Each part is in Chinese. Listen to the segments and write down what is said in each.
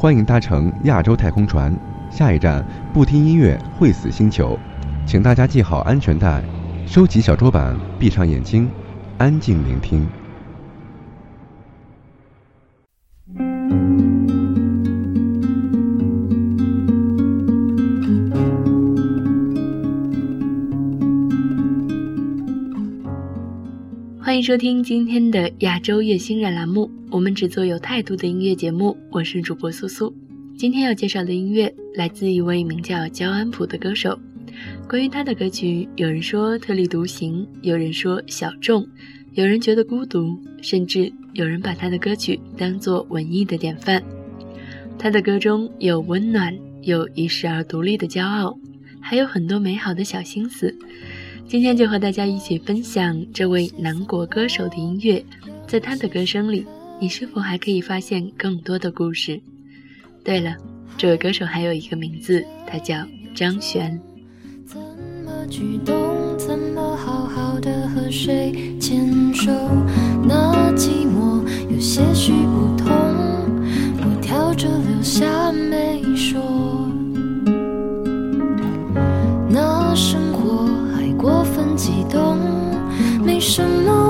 欢迎搭乘亚洲太空船，下一站不听音乐会死星球，请大家系好安全带，收起小桌板，闭上眼睛，安静聆听。欢迎收听今天的亚洲月星人栏目。我们只做有态度的音乐节目，我是主播苏苏。今天要介绍的音乐来自一位名叫焦安普的歌手。关于他的歌曲，有人说特立独行，有人说小众，有人觉得孤独，甚至有人把他的歌曲当作文艺的典范。他的歌中有温暖，有一时而独立的骄傲，还有很多美好的小心思。今天就和大家一起分享这位南国歌手的音乐，在他的歌声里。你是否还可以发现更多的故事？对了，这位歌手还有一个名字，他叫张悬。怎么举动？怎么好好的和谁牵手？那寂寞有些许不同，我挑着留下没说。那生活还过分激动，没什么，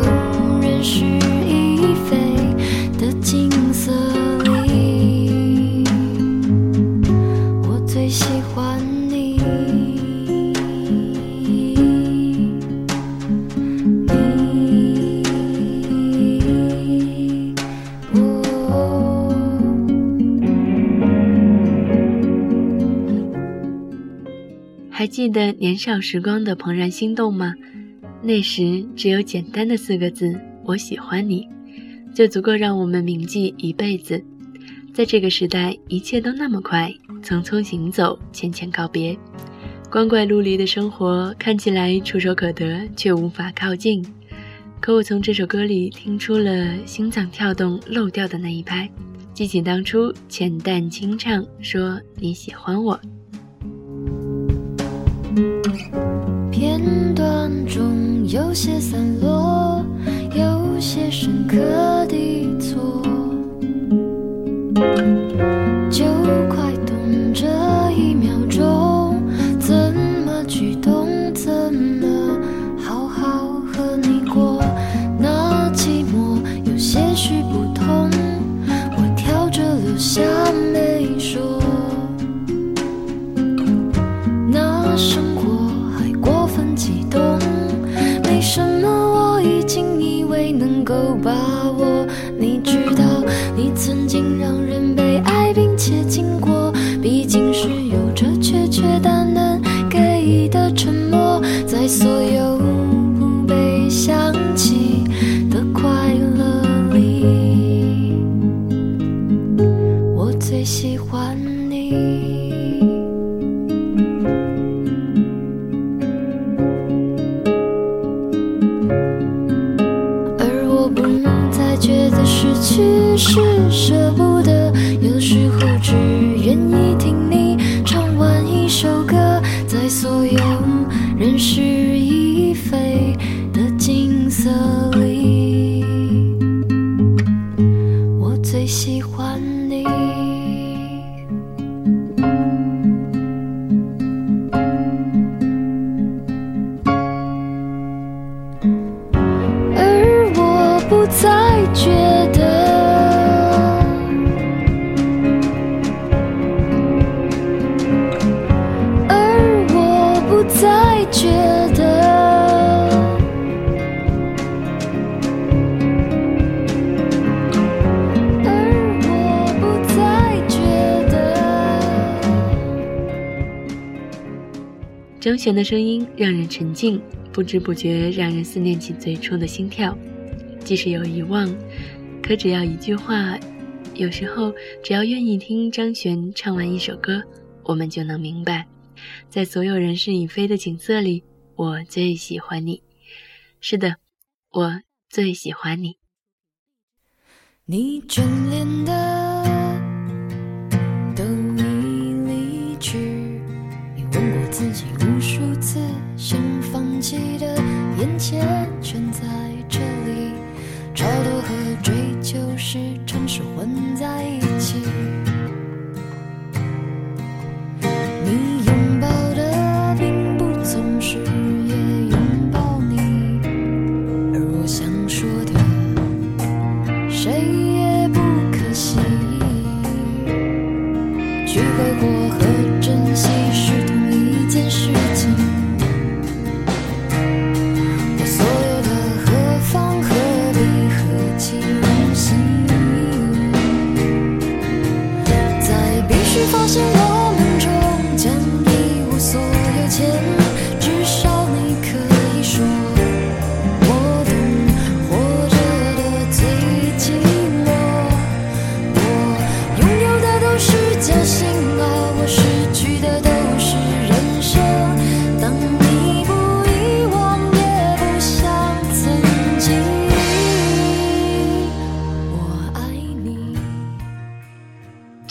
记得年少时光的怦然心动吗？那时只有简单的四个字“我喜欢你”，就足够让我们铭记一辈子。在这个时代，一切都那么快，匆匆行走，浅浅告别。光怪陆离的生活看起来触手可得，却无法靠近。可我从这首歌里听出了心脏跳动漏掉的那一拍，记起当初浅淡清唱说你喜欢我。片段中有些散落，有些深刻。张悬的声音让人沉静，不知不觉让人思念起最初的心跳。即使有遗忘，可只要一句话，有时候只要愿意听张悬唱完一首歌，我们就能明白，在所有人事已非的景色里，我最喜欢你。是的，我最喜欢你。你眷恋的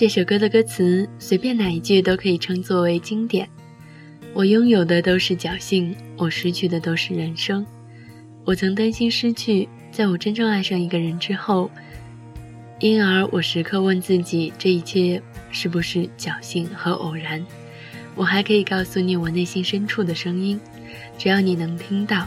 这首歌的歌词，随便哪一句都可以称作为经典。我拥有的都是侥幸，我失去的都是人生。我曾担心失去，在我真正爱上一个人之后，因而我时刻问自己，这一切是不是侥幸和偶然？我还可以告诉你我内心深处的声音，只要你能听到。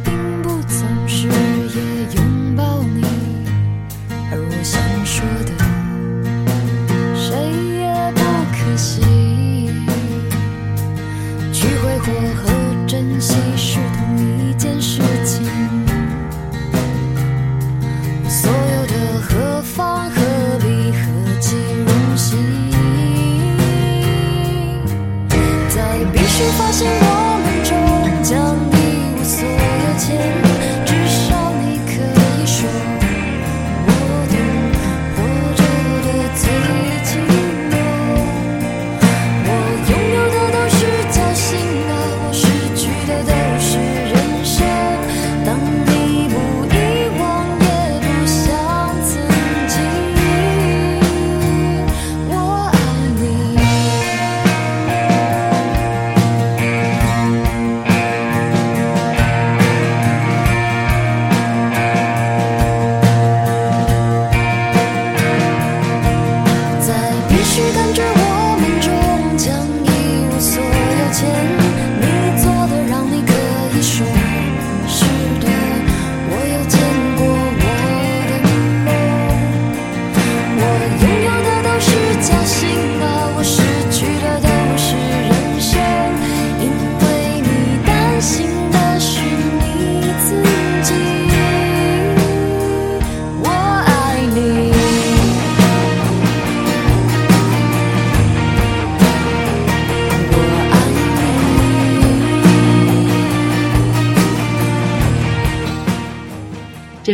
也许感觉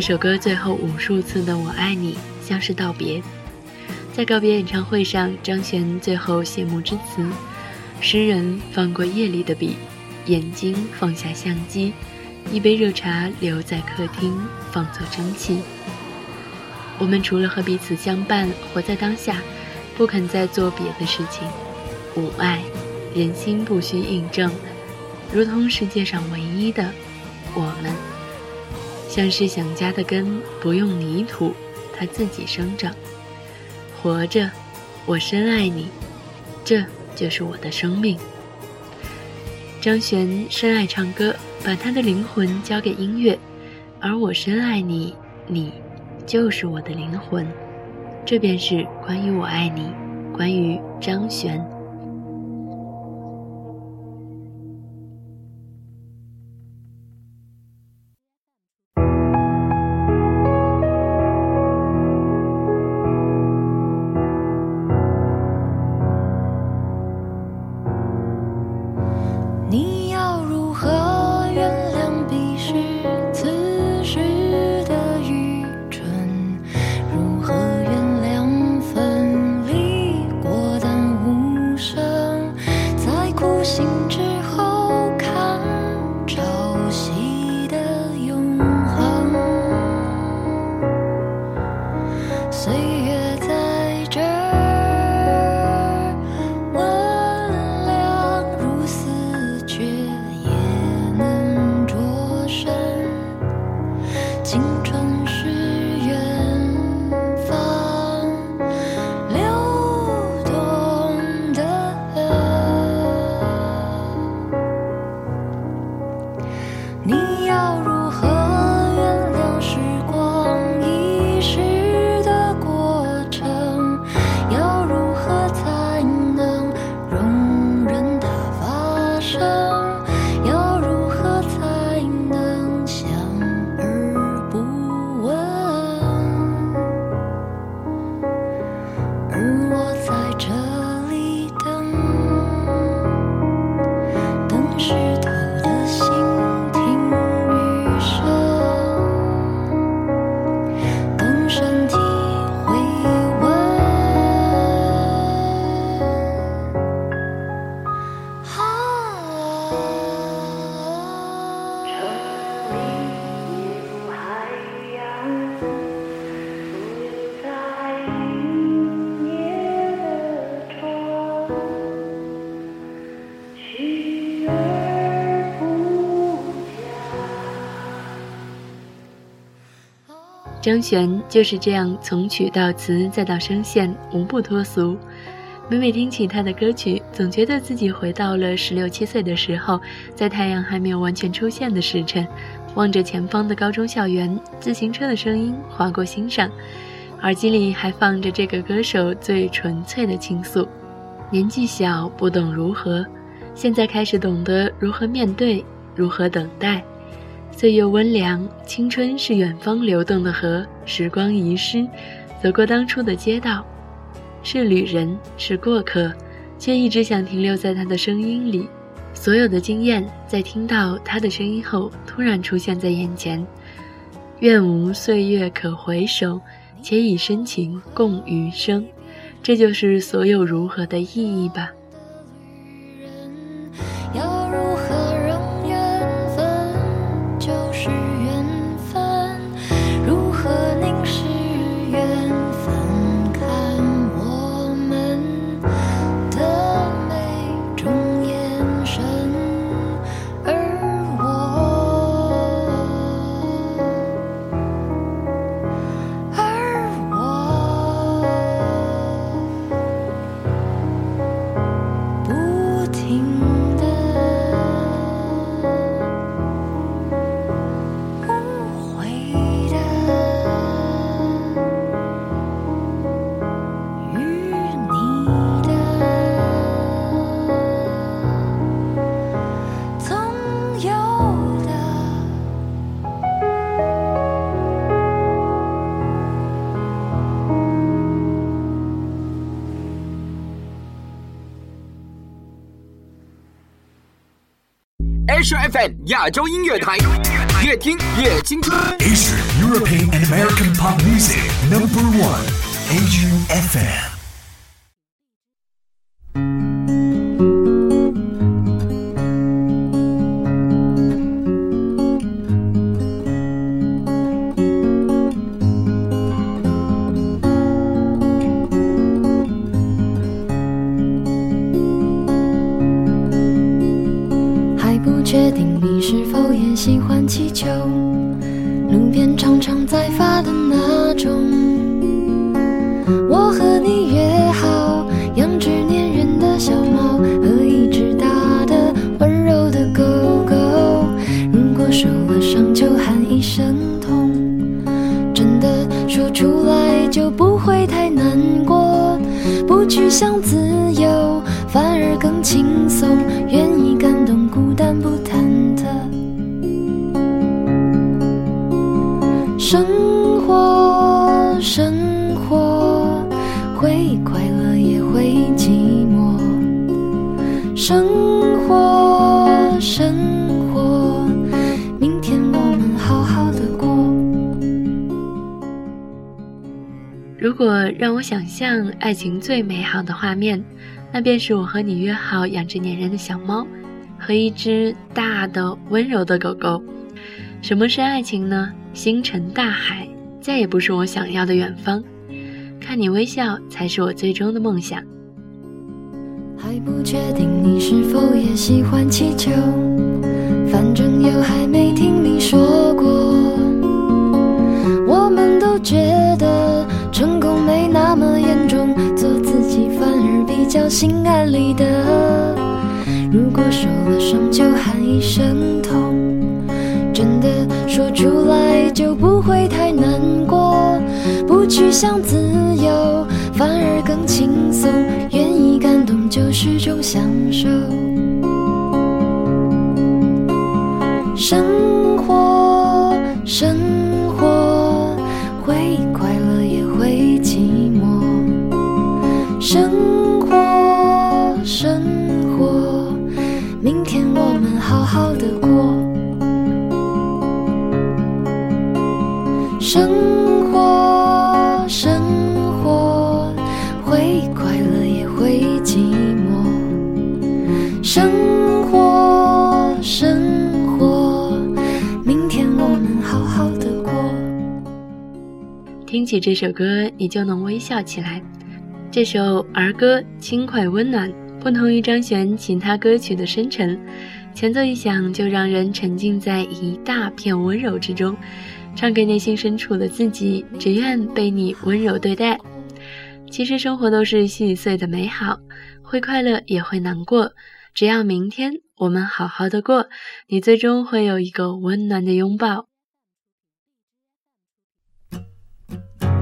首歌最后无数次的“我爱你”像是道别，在告别演唱会上，张悬最后谢幕之词：“诗人放过夜里的笔，眼睛放下相机，一杯热茶留在客厅，放作蒸汽。我们除了和彼此相伴，活在当下，不肯再做别的事情。无爱，人心不需印证，如同世界上唯一的我们。”像是想家的根，不用泥土，它自己生长。活着，我深爱你，这就是我的生命。张悬深爱唱歌，把他的灵魂交给音乐，而我深爱你，你就是我的灵魂。这便是关于我爱你，关于张悬。张悬就是这样从曲到词再到声线无不脱俗，每每听起他的歌曲，总觉得自己回到了十六七岁的时候，在太阳还没有完全出现的时辰，望着前方的高中校园，自行车的声音划过心上，耳机里还放着这个歌手最纯粹的倾诉。年纪小不懂如何，现在开始懂得如何面对，如何等待。岁月温凉，青春是远方流动的河，时光遗失，走过当初的街道，是旅人，是过客，却一直想停留在他的声音里。所有的经验，在听到他的声音后，突然出现在眼前。愿无岁月可回首，且以深情共余生。这就是所有如何的意义吧。Asia FM 亚洲音乐台，越听越青春。Asia European and American Pop Music Number One Asia FM。爱情最美好的画面，那便是我和你约好养只粘人的小猫，和一只大的温柔的狗狗。什么是爱情呢？星辰大海，再也不是我想要的远方。看你微笑，才是我最终的梦想。还不确定你是否也喜欢气球，反正又还没听你说过。我们都觉得成功没那么严重，做自己反而比较心安理得。如果受了伤就喊一声痛，真的说出来就不会太难过。不去想自由，反而更轻松。愿意感动就是种享受。起这首歌，你就能微笑起来。这首儿歌轻快温暖，不同于张悬其他歌曲的深沉，前奏一响就让人沉浸在一大片温柔之中，唱给内心深处的自己，只愿被你温柔对待。其实生活都是细碎的美好，会快乐也会难过，只要明天我们好好的过，你最终会有一个温暖的拥抱。深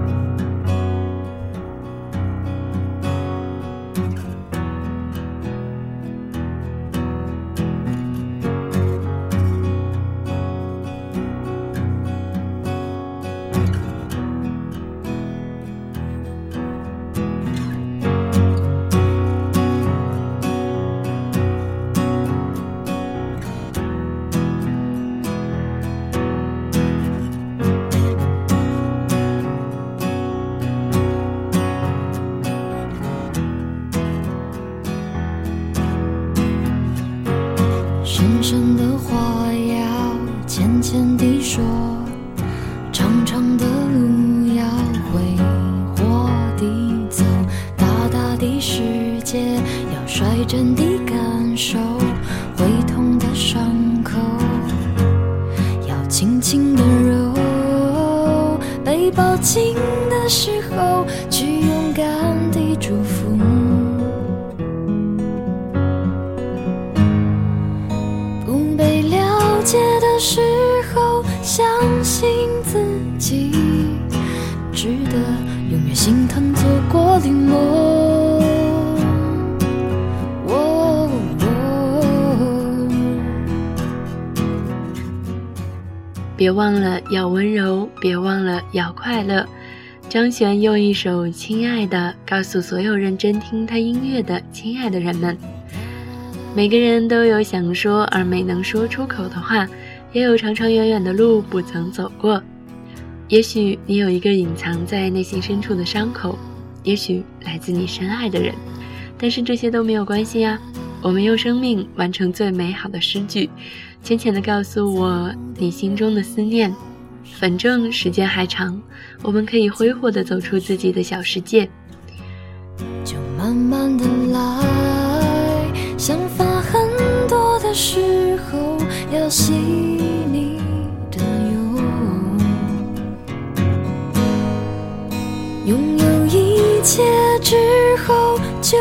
别忘了要温柔，别忘了要快乐。张悬用一首《亲爱的》告诉所有认真听他音乐的亲爱的人们。每个人都有想说而没能说出口的话，也有长长远远的路不曾走过。也许你有一个隐藏在内心深处的伤口，也许来自你深爱的人，但是这些都没有关系啊。我们用生命完成最美好的诗句，浅浅的告诉我你心中的思念。反正时间还长，我们可以挥霍的走出自己的小世界。就慢慢的来，想法很多的时候要细切之后就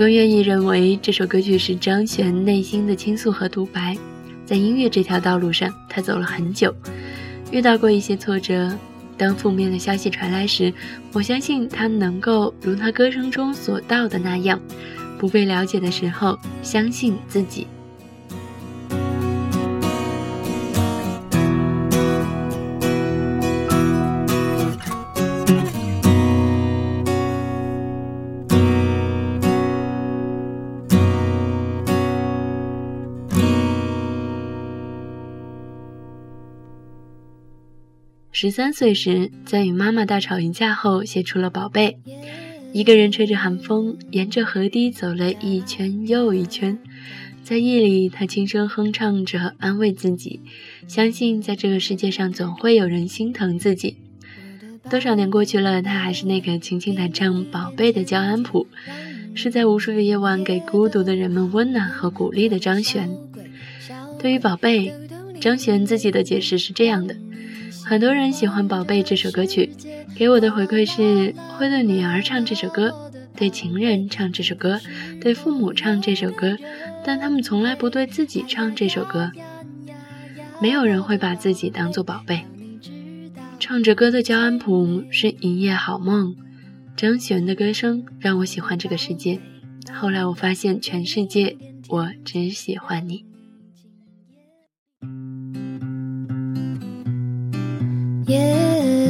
更愿意认为这首歌曲是张悬内心的倾诉和独白。在音乐这条道路上，他走了很久，遇到过一些挫折。当负面的消息传来时，我相信他能够如他歌声中所到的那样，不被了解的时候，相信自己。十三岁时，在与妈妈大吵一架后，写出了《宝贝》。一个人吹着寒风，沿着河堤走了一圈又一圈。在夜里，他轻声哼唱着，安慰自己，相信在这个世界上总会有人心疼自己。多少年过去了，他还是那个轻轻弹唱《宝贝》的焦安普，是在无数个夜晚给孤独的人们温暖和鼓励的张悬。对于《宝贝》，张悬自己的解释是这样的。很多人喜欢《宝贝》这首歌曲，给我的回馈是会对女儿唱这首歌，对情人唱这首歌，对父母唱这首歌，但他们从来不对自己唱这首歌。没有人会把自己当做宝贝。唱着歌的焦安普是一夜好梦，张悬的歌声让我喜欢这个世界。后来我发现，全世界我只喜欢你。Yeah.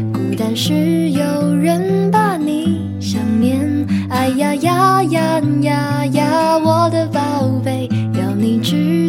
但是有人把你想念。哎呀呀呀呀呀，我的宝贝，要你知